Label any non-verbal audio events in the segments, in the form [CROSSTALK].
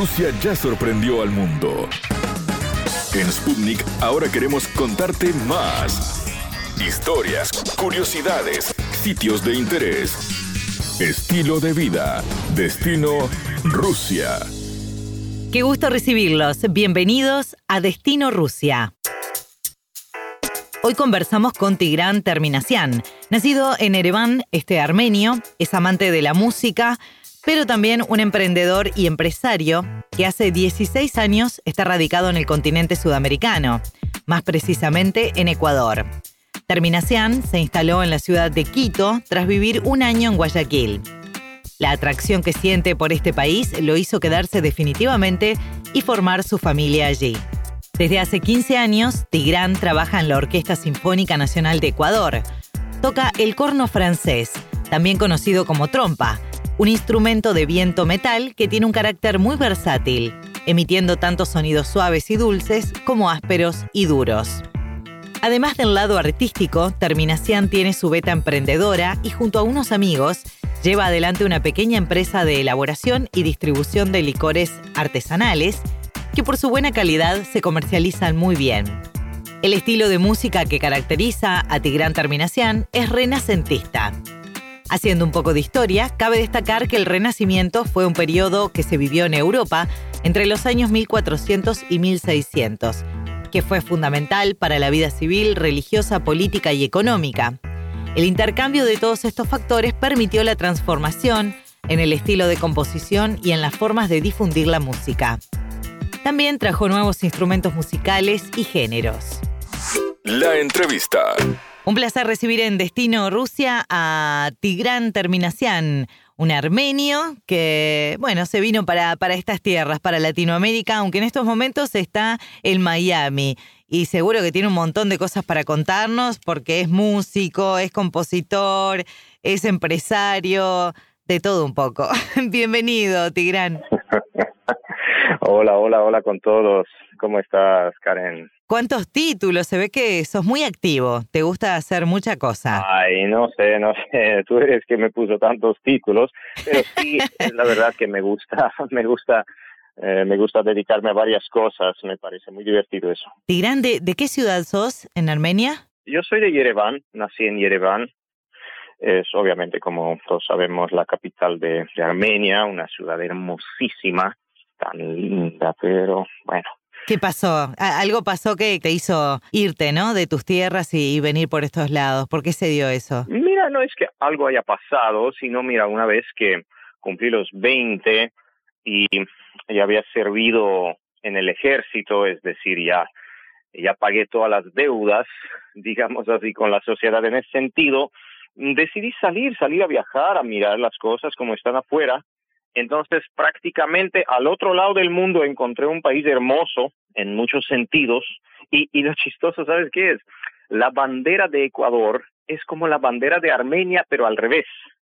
Rusia ya sorprendió al mundo. En Sputnik ahora queremos contarte más. Historias, curiosidades, sitios de interés, estilo de vida, destino Rusia. Qué gusto recibirlos. Bienvenidos a Destino Rusia. Hoy conversamos con Tigran Terminacian. Nacido en Ereván, este armenio, es amante de la música, pero también un emprendedor y empresario que hace 16 años está radicado en el continente sudamericano, más precisamente en Ecuador. Terminacian se instaló en la ciudad de Quito tras vivir un año en Guayaquil. La atracción que siente por este país lo hizo quedarse definitivamente y formar su familia allí. Desde hace 15 años, Tigrán trabaja en la Orquesta Sinfónica Nacional de Ecuador. Toca el corno francés, también conocido como trompa, un instrumento de viento metal que tiene un carácter muy versátil, emitiendo tanto sonidos suaves y dulces como ásperos y duros. Además del lado artístico, Terminación tiene su beta emprendedora y junto a unos amigos lleva adelante una pequeña empresa de elaboración y distribución de licores artesanales que por su buena calidad se comercializan muy bien. El estilo de música que caracteriza a Tigrán Terminación es renacentista. Haciendo un poco de historia, cabe destacar que el Renacimiento fue un periodo que se vivió en Europa entre los años 1400 y 1600, que fue fundamental para la vida civil, religiosa, política y económica. El intercambio de todos estos factores permitió la transformación en el estilo de composición y en las formas de difundir la música. También trajo nuevos instrumentos musicales y géneros. La entrevista. Un placer recibir en Destino Rusia a Tigran Terminacian, un armenio que, bueno, se vino para, para estas tierras, para Latinoamérica, aunque en estos momentos está en Miami. Y seguro que tiene un montón de cosas para contarnos porque es músico, es compositor, es empresario, de todo un poco. [LAUGHS] Bienvenido, Tigran. [LAUGHS] hola, hola, hola con todos. ¿Cómo estás, Karen? ¿Cuántos títulos? Se ve que sos muy activo, te gusta hacer mucha cosa. Ay, no sé, no [LAUGHS] sé, tú eres que me puso tantos títulos, pero sí, la verdad que me gusta, [LAUGHS] me gusta, eh, me gusta dedicarme a varias cosas, me parece muy divertido eso. Tigran, ¿de, ¿de qué ciudad sos en Armenia? Yo soy de Yerevan, nací en Yerevan, es obviamente como todos sabemos la capital de Armenia, una ciudad hermosísima, tan linda, pero bueno, ¿Qué pasó? Algo pasó que te hizo irte, ¿no? De tus tierras y, venir por estos lados. ¿Por qué se dio eso? Mira, no es que algo haya pasado, sino mira, una vez que cumplí los 20 y ya había servido en el ejército, es decir, ya, ya pagué todas las deudas, [LAUGHS] digamos así, con la sociedad en ese sentido, decidí salir, salir a viajar, a mirar las cosas como están afuera entonces, prácticamente al otro lado del mundo encontré un país hermoso en muchos sentidos y, y lo chistoso, ¿sabes qué es? La bandera de Ecuador es como la bandera de Armenia, pero al revés.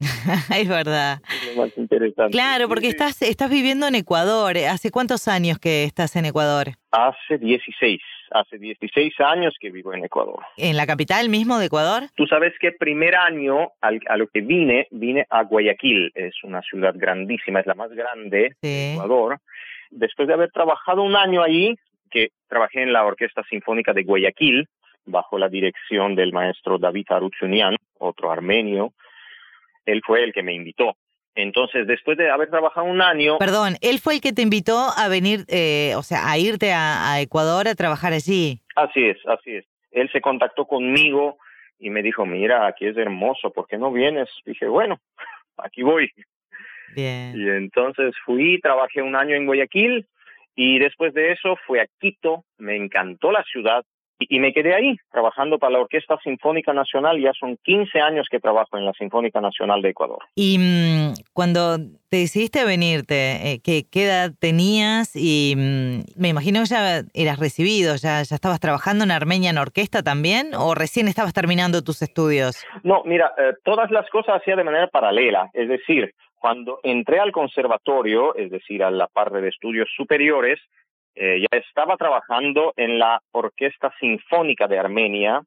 [LAUGHS] es verdad. Es lo más interesante. Claro, porque estás, estás viviendo en Ecuador. ¿Hace cuántos años que estás en Ecuador? Hace 16. Hace 16 años que vivo en Ecuador. ¿En la capital mismo de Ecuador? Tú sabes que primer año a lo que vine, vine a Guayaquil. Es una ciudad grandísima, es la más grande de Ecuador. Después de haber trabajado un año allí, que trabajé en la Orquesta Sinfónica de Guayaquil, bajo la dirección del maestro David Aruchunian, otro armenio, él fue el que me invitó. Entonces, después de haber trabajado un año... Perdón, él fue el que te invitó a venir, eh, o sea, a irte a, Ecuador a trabajar allí. Así es, así es. Él se contactó conmigo y me dijo, mira, aquí es hermoso, ¿por qué no vienes? Dije, bueno, [LAUGHS] aquí voy. Bien. Y entonces fui, trabajé un año en Guayaquil y después de eso fui a Quito, me encantó la ciudad, y, me quedé ahí, trabajando para la Orquesta Sinfónica Nacional. Ya son 15 años que trabajo en la Sinfónica Nacional de Ecuador. Y mm, cuando te decidiste venirte, eh, ¿qué, edad tenías? Y mm, me imagino que ya eras recibido, ya, ya estabas trabajando en Armenia en orquesta también, o recién estabas terminando tus estudios? No, mira, eh, todas las cosas hacía de manera paralela. Es decir, cuando entré al conservatorio, es decir, a la parte de estudios superiores, eh, ya estaba trabajando en la Orquesta Sinfónica de Armenia.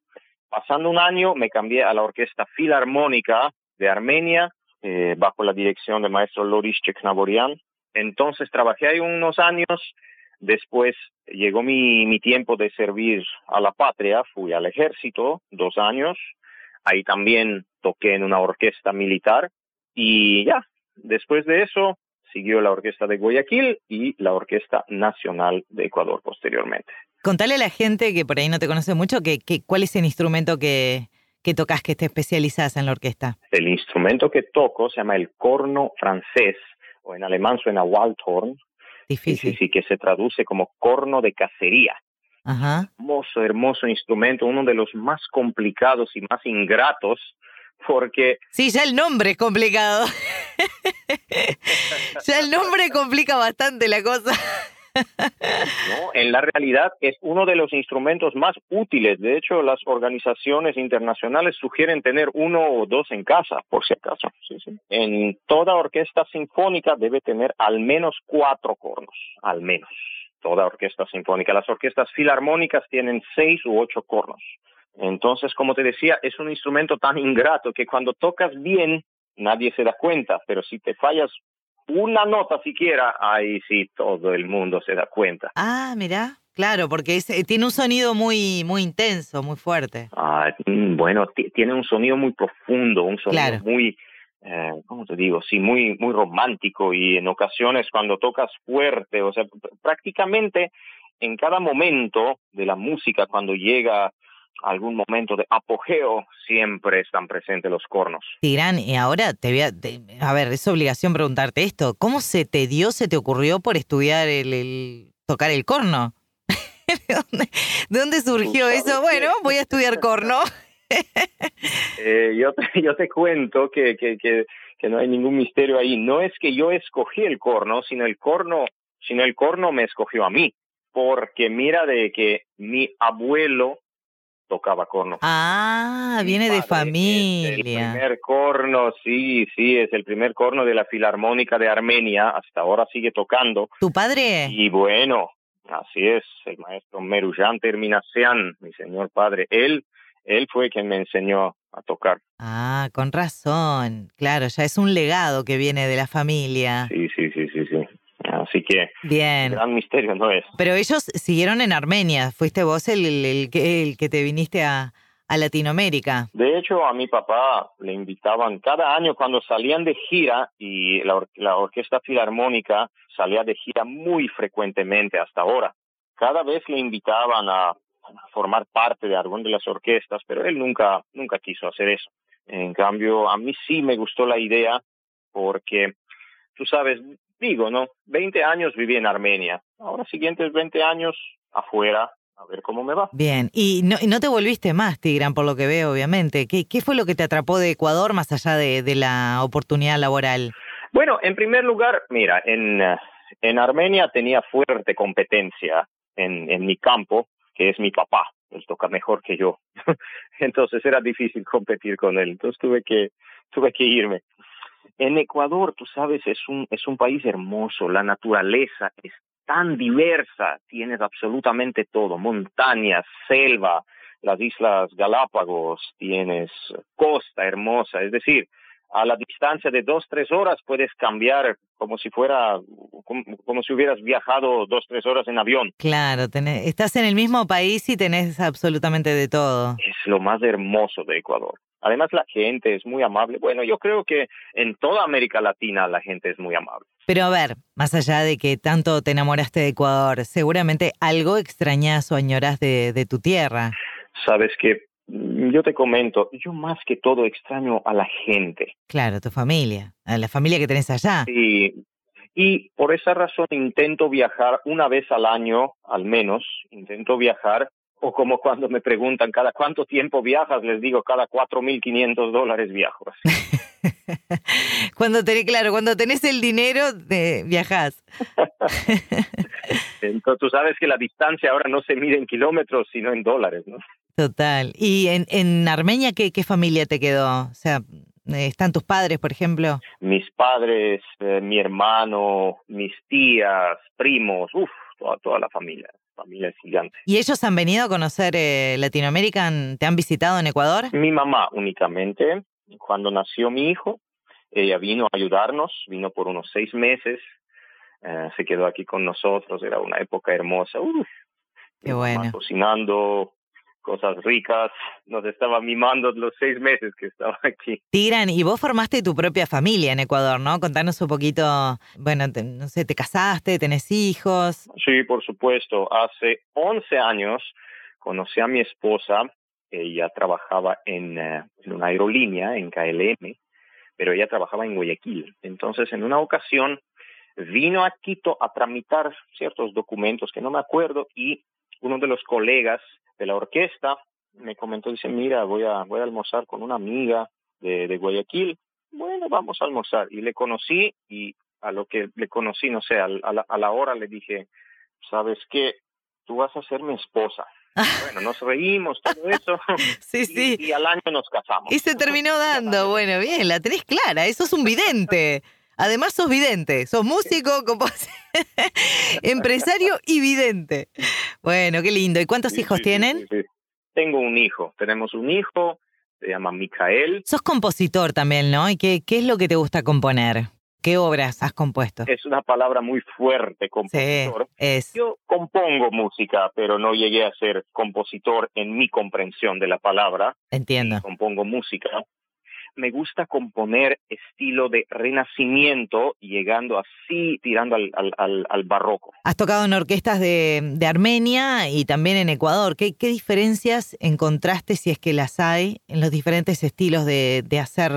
Pasando un año me cambié a la Orquesta Filarmónica de Armenia, eh, bajo la dirección del maestro Loris Cheknaborian. Entonces trabajé ahí unos años, después llegó mi, mi tiempo de servir a la patria, fui al ejército dos años, ahí también toqué en una orquesta militar y ya, después de eso siguió la Orquesta de Guayaquil y la Orquesta Nacional de Ecuador posteriormente. Contale a la gente que por ahí no te conoce mucho que, que cuál es el instrumento que, que tocas, que te especializas en la orquesta. El instrumento que toco se llama el corno francés, o en alemán suena Waldhorn. Difícil. Sí, sí, que se traduce como corno de cacería. Ajá. Hermoso, hermoso instrumento, uno de los más complicados y más ingratos porque... Sí, ya el nombre es complicado. [LAUGHS] [LAUGHS] ya el nombre complica bastante la cosa. no, en la realidad es uno de los instrumentos más útiles. De hecho, las organizaciones internacionales sugieren tener uno o dos en casa, por si acaso. Sí, sí. En toda orquesta sinfónica debe tener al menos cuatro cornos, al menos. Toda orquesta sinfónica. Las orquestas filarmónicas tienen seis u ocho cornos. Entonces, como te decía, es un instrumento tan ingrato que cuando tocas bien, nadie se da cuenta, pero si te fallas una nota siquiera, ahí sí todo el mundo se da cuenta. Ah, mira, claro, porque es, eh, tiene un sonido muy, muy intenso, muy fuerte. Ah, mm, bueno, tiene un sonido muy profundo, un sonido muy, eh, ¿cómo te digo? Sí, muy, muy romántico y en ocasiones cuando tocas fuerte, o sea, prácticamente en cada momento de la música, cuando llega algún momento de apogeo, siempre están presentes los cornos. Tirán, y ahora te voy a, a ver, es obligación preguntarte esto, ¿cómo se te dio, se te ocurrió por estudiar el, tocar el corno? [LAUGHS] ¿De, dónde, surgió eso? Bueno, voy a estudiar corno. [LAUGHS] eh, yo, te, yo te cuento que, que, que, que no hay ningún misterio ahí. No es que yo escogí el corno, sino el corno, sino el corno me escogió a mí. Porque mira de que mi abuelo tocaba corno. Ah, viene de familia. el primer corno, sí, sí, es el primer corno de la Filarmónica de Armenia, hasta ahora sigue tocando. ¿Tu padre? Y bueno, así es, el maestro Merujan Terminacian, mi señor padre, él, él fue quien me enseñó a tocar. Ah, con razón, claro, ya es un legado que viene de la familia. Sí, sí, sí, sí, sí. Así que Bien. gran misterio no es. Pero ellos siguieron en Armenia. ¿Fuiste vos el, el, que, el que te viniste a, a Latinoamérica? De hecho, a mi papá le invitaban cada año cuando salían de gira y la, or la Orquesta Filarmónica salía de gira muy frecuentemente hasta ahora. Cada vez le invitaban a formar parte de alguna de las orquestas, pero él nunca, nunca quiso hacer eso. En cambio, a mí sí me gustó la idea porque, tú sabes, digo, ¿no? 20 años viví en Armenia. Ahora siguientes 20 años afuera, a ver cómo me va. Bien, y no, y no te volviste más, Tigran, por lo que veo, obviamente. ¿Qué, qué fue lo que te atrapó de Ecuador más allá de, de la oportunidad laboral? Bueno, en primer lugar, mira, en, en Armenia tenía fuerte competencia en, en mi campo, que es mi papá. Él toca mejor que yo. [LAUGHS] Entonces era difícil competir con él. Entonces tuve que, tuve que irme. En Ecuador, tú sabes, es un, es un país hermoso, la naturaleza es tan diversa, tienes absolutamente todo, montañas, selva, las Islas Galápagos, tienes costa hermosa, es decir, a la distancia de dos, tres horas puedes cambiar como si fuera, como, como, si hubieras viajado dos, tres horas en avión. Claro, tenés, estás en el mismo país y tenés absolutamente de todo. Es lo más hermoso de Ecuador. Además, la gente es muy amable. Bueno, yo creo que en toda América Latina la gente es muy amable. Pero a ver, más allá de que tanto te enamoraste de Ecuador, seguramente algo extrañas o añoras de, de tu tierra. Sabes que yo te comento, yo más que todo extraño a la gente. Claro, tu familia, a la familia que tenés allá. Sí, y por esa razón intento viajar una vez al año, al menos, intento viajar, o como cuando me preguntan cada cuánto tiempo viajas, les digo cada 4.500 dólares viajo. [LAUGHS] cuando tenés, claro, cuando tenés el dinero, te viajás. [LAUGHS] Entonces tú sabes que la distancia ahora no se mide en kilómetros, sino en dólares, ¿no? Total. ¿Y en, en Armenia qué, qué familia te quedó? O sea, ¿están tus padres, por ejemplo? Mis padres, eh, mi hermano, mis tías, primos, uff, toda, toda la familia. Familia es gigante. ¿Y ellos han venido a conocer eh, Latinoamérica? ¿Te han visitado en Ecuador? Mi mamá únicamente. Cuando nació mi hijo, ella vino a ayudarnos, vino por unos seis meses eh, se quedó aquí con nosotros, era una época hermosa. Uf, Qué bueno. Cocinando cosas ricas, nos estaba mimando los seis meses que estaba aquí. Tigran, y vos formaste tu propia familia en Ecuador, ¿no? Contanos un poquito, bueno, no sé, ¿te casaste, tenés hijos? Sí, por supuesto. Hace 11 años conocí a mi esposa, ella trabajaba en, eh, en una aerolínea, en KLM, pero ella trabajaba en Guayaquil. Entonces, en una ocasión, vino a Quito a tramitar ciertos documentos que no me acuerdo y uno de los colegas de la orquesta me comentó, dice, mira, voy a, voy a almorzar con una amiga de, de Guayaquil. Bueno, vamos a almorzar. Y le conocí y a lo que le conocí, no sé, a, la, a la hora le dije, ¿sabes qué? Tú vas a ser mi esposa. [LAUGHS] Bueno, nos reímos, todo eso. [LAUGHS] sí, sí. Y, al año nos casamos. Y se terminó dando. [LAUGHS] Bueno, bien, la tenés clara. Eso es un vidente. Además sos vidente, sos músico, empresario y vidente. Bueno, qué lindo. ¿Y cuántos hijos tienen? Tengo un hijo, tenemos un hijo, se llama Micael. Sos compositor también, ¿no? ¿Y qué, qué es lo que te gusta componer? ¿Qué obras has compuesto? Es una palabra muy fuerte, compositor. Sí, es. Yo compongo música, pero no llegué a ser compositor en mi comprensión de la palabra. Entiendo. compongo música me gusta componer estilo de renacimiento, llegando así, tirando al, al, al, barroco. Has tocado en orquestas de, de Armenia y también en Ecuador. ¿Qué, ¿Qué, diferencias encontraste, si es que las hay, en los diferentes estilos de, de hacer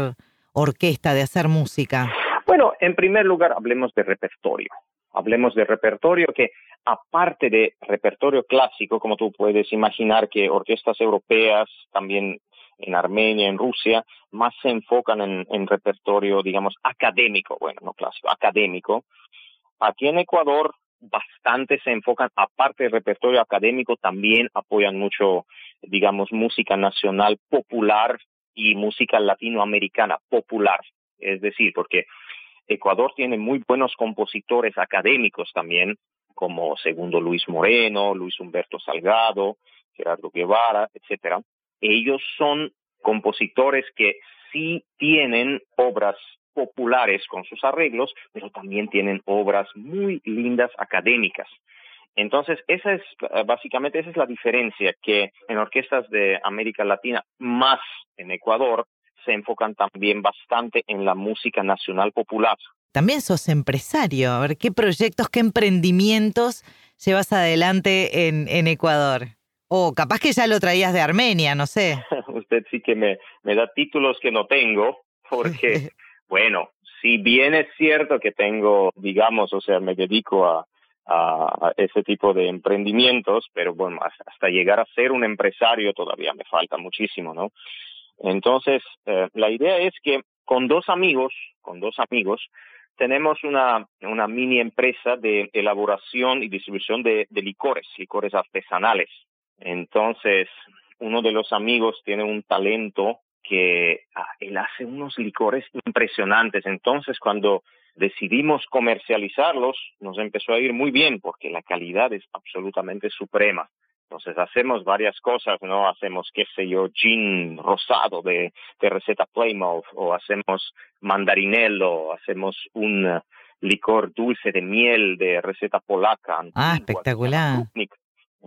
orquesta, de hacer música? Bueno, en primer lugar, hablemos de repertorio. Hablemos de repertorio que, aparte de repertorio clásico, como tú puedes imaginar que orquestas europeas, también en Armenia, en Rusia, más se enfocan en, repertorio, digamos, académico, bueno, no clásico, académico. Aquí en Ecuador bastante se enfocan, aparte del repertorio académico, también apoyan mucho, digamos, música nacional popular y música latinoamericana popular. Es decir, porque Ecuador tiene muy buenos compositores académicos también, como Segundo Luis Moreno, Luis Humberto Salgado, Gerardo Guevara, etcétera ellos son compositores que sí tienen obras populares con sus arreglos, pero también tienen obras muy lindas académicas. Entonces, esa es básicamente esa es la diferencia que en orquestas de América Latina, más en Ecuador, se enfocan también bastante en la música nacional popular. También sos empresario. A ver, ¿qué proyectos, qué emprendimientos llevas adelante en, en Ecuador? O capaz que ya lo traías de Armenia, no sé. [LAUGHS] Usted sí que me, me da títulos que no tengo, porque, [LAUGHS] bueno, si bien es cierto que tengo, digamos, o sea, me dedico a, a ese tipo de emprendimientos, pero bueno, hasta llegar a ser un empresario todavía me falta muchísimo, ¿no? Entonces, eh, la idea es que con dos amigos, con dos amigos, tenemos una, una mini empresa de elaboración y distribución de, de licores, licores artesanales. Entonces, uno de los amigos tiene un talento que ah, él hace unos licores impresionantes. Entonces, cuando decidimos comercializarlos, nos empezó a ir muy bien porque la calidad es absolutamente suprema. Entonces hacemos varias cosas, ¿no? Hacemos, qué sé yo, gin rosado de, de receta Plymouth, o hacemos mandarinello, hacemos un licor dulce de miel de receta polaca. Ah, espectacular.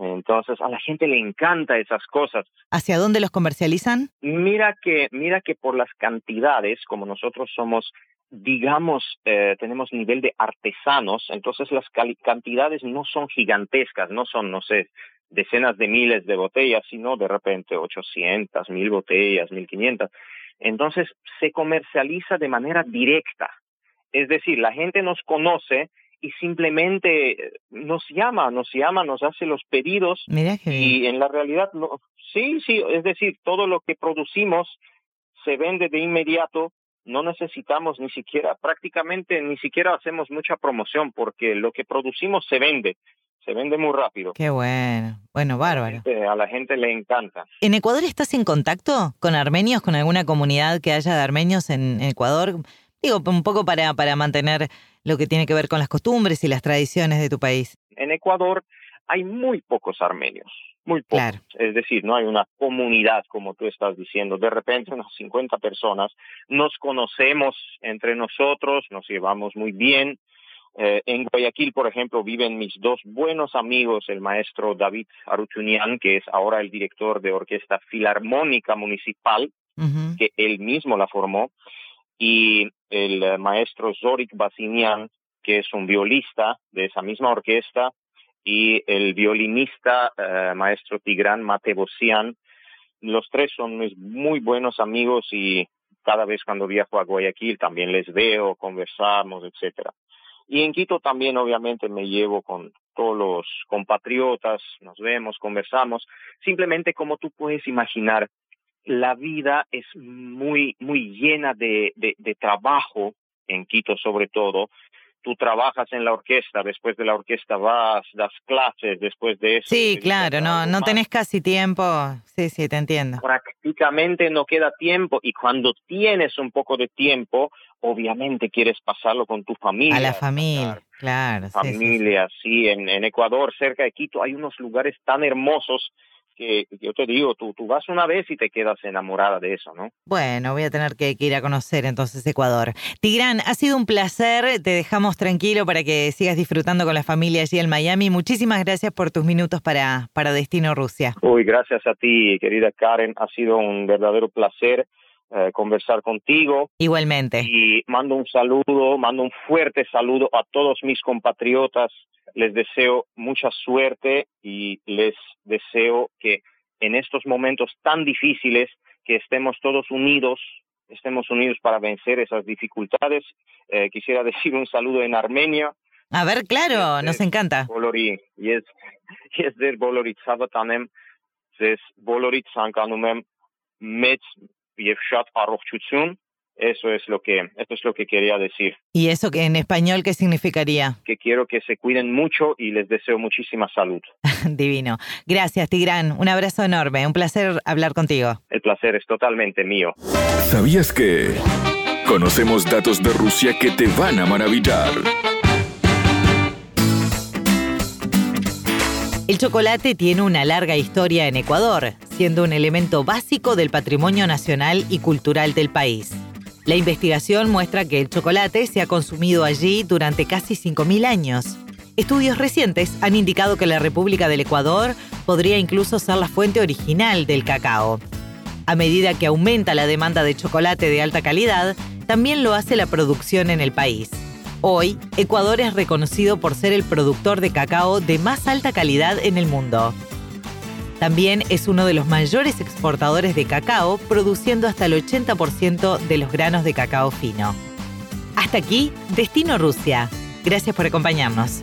Entonces a la gente le encanta esas cosas. ¿Hacia dónde los comercializan? Mira que, mira que por las cantidades, como nosotros somos, digamos, eh, tenemos nivel de artesanos, entonces las cantidades no son gigantescas, no son, no sé, decenas de miles de botellas, sino de repente 800, mil botellas, 1500. Entonces se comercializa de manera directa. Es decir, la gente nos conoce y simplemente nos llama, nos llama, nos hace los pedidos y en la realidad no, sí, sí, es decir, todo lo que producimos se vende de inmediato, no necesitamos ni siquiera, prácticamente ni siquiera hacemos mucha promoción porque lo que producimos se vende, se vende muy rápido. Qué bueno, bueno, bárbaro. A la gente le encanta. ¿En Ecuador estás en contacto con armenios, con alguna comunidad que haya de armenios en Ecuador? Digo, un poco para, para mantener lo que tiene que ver con las costumbres y las tradiciones de tu país. En Ecuador hay muy pocos armenios, muy pocos. Es decir, no hay una comunidad como tú estás diciendo. De repente unas 50 personas nos conocemos entre nosotros, nos llevamos muy bien. Eh, en Guayaquil, por ejemplo, viven mis dos buenos amigos, el maestro David Aruchunian, que es ahora el director de Orquesta Filarmónica Municipal, que él mismo la formó, y el eh, maestro Zorik Basinian, que es un violista de esa misma orquesta, y el violinista eh, maestro Tigran Matebosian. Los tres son muy buenos amigos y cada vez cuando viajo a Guayaquil también les veo, conversamos, etcétera. Y en Quito también obviamente me llevo con todos los compatriotas, nos vemos, conversamos. Simplemente como tú puedes imaginar, la vida es muy, muy llena de, de, de trabajo en Quito sobre todo, tú trabajas en la orquesta, después de la orquesta vas, das clases, después de eso. Sí, claro, no, no tenés casi tiempo. Sí, sí, te entiendo. Prácticamente no queda tiempo y cuando tienes un poco de tiempo, obviamente quieres pasarlo con tu familia. A la familia, claro. Familia, sí, En, en Ecuador, cerca de Quito, hay unos lugares tan hermosos que yo te digo, tú, tú vas una vez y te quedas enamorada de eso, ¿no? Bueno, voy a tener que, ir a conocer entonces Ecuador. Tigrán, ha sido un placer, te dejamos tranquilo para que sigas disfrutando con la familia allí en Miami. Muchísimas gracias por tus minutos para, para Destino Rusia. Uy, gracias a ti, querida Karen, ha sido un verdadero placer. Eh, conversar contigo. Igualmente. Y mando un saludo, mando un fuerte saludo a todos mis compatriotas les deseo mucha suerte y les deseo que en estos momentos tan difíciles que estemos todos unidos, estemos unidos para vencer esas dificultades. Eh, quisiera [LAUGHS] decir un saludo en Armenia. A ver, claro, nos encanta. Bolori, yes, [LAUGHS] yes, Savatanem, des Bolorit Sankanumem, Metz, Yevshat Arrochchutzun, eso es lo que, esto es lo que quería decir. ¿Y eso que en español qué significaría? Que quiero que se cuiden mucho y les deseo muchísima salud. [LAUGHS] Divino. Gracias, Tigrán. Un abrazo enorme. Un placer hablar contigo. El placer es totalmente mío. ¿Sabías que conocemos datos de Rusia que te van a maravillar? El chocolate tiene una larga historia en Ecuador, siendo un elemento básico del patrimonio nacional y cultural del país. La investigación muestra que el chocolate se ha consumido allí durante casi 5.000 años. Estudios recientes han indicado que la República del Ecuador podría incluso ser la fuente original del cacao. A medida que aumenta la demanda de chocolate de alta calidad, también lo hace la producción en el país. Hoy, Ecuador es reconocido por ser el productor de cacao de más alta calidad en el mundo. También es uno de los mayores exportadores de cacao, produciendo hasta el 80% de los granos de cacao fino. Hasta aquí, Destino Rusia. Gracias por acompañarnos.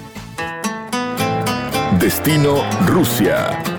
Destino Rusia.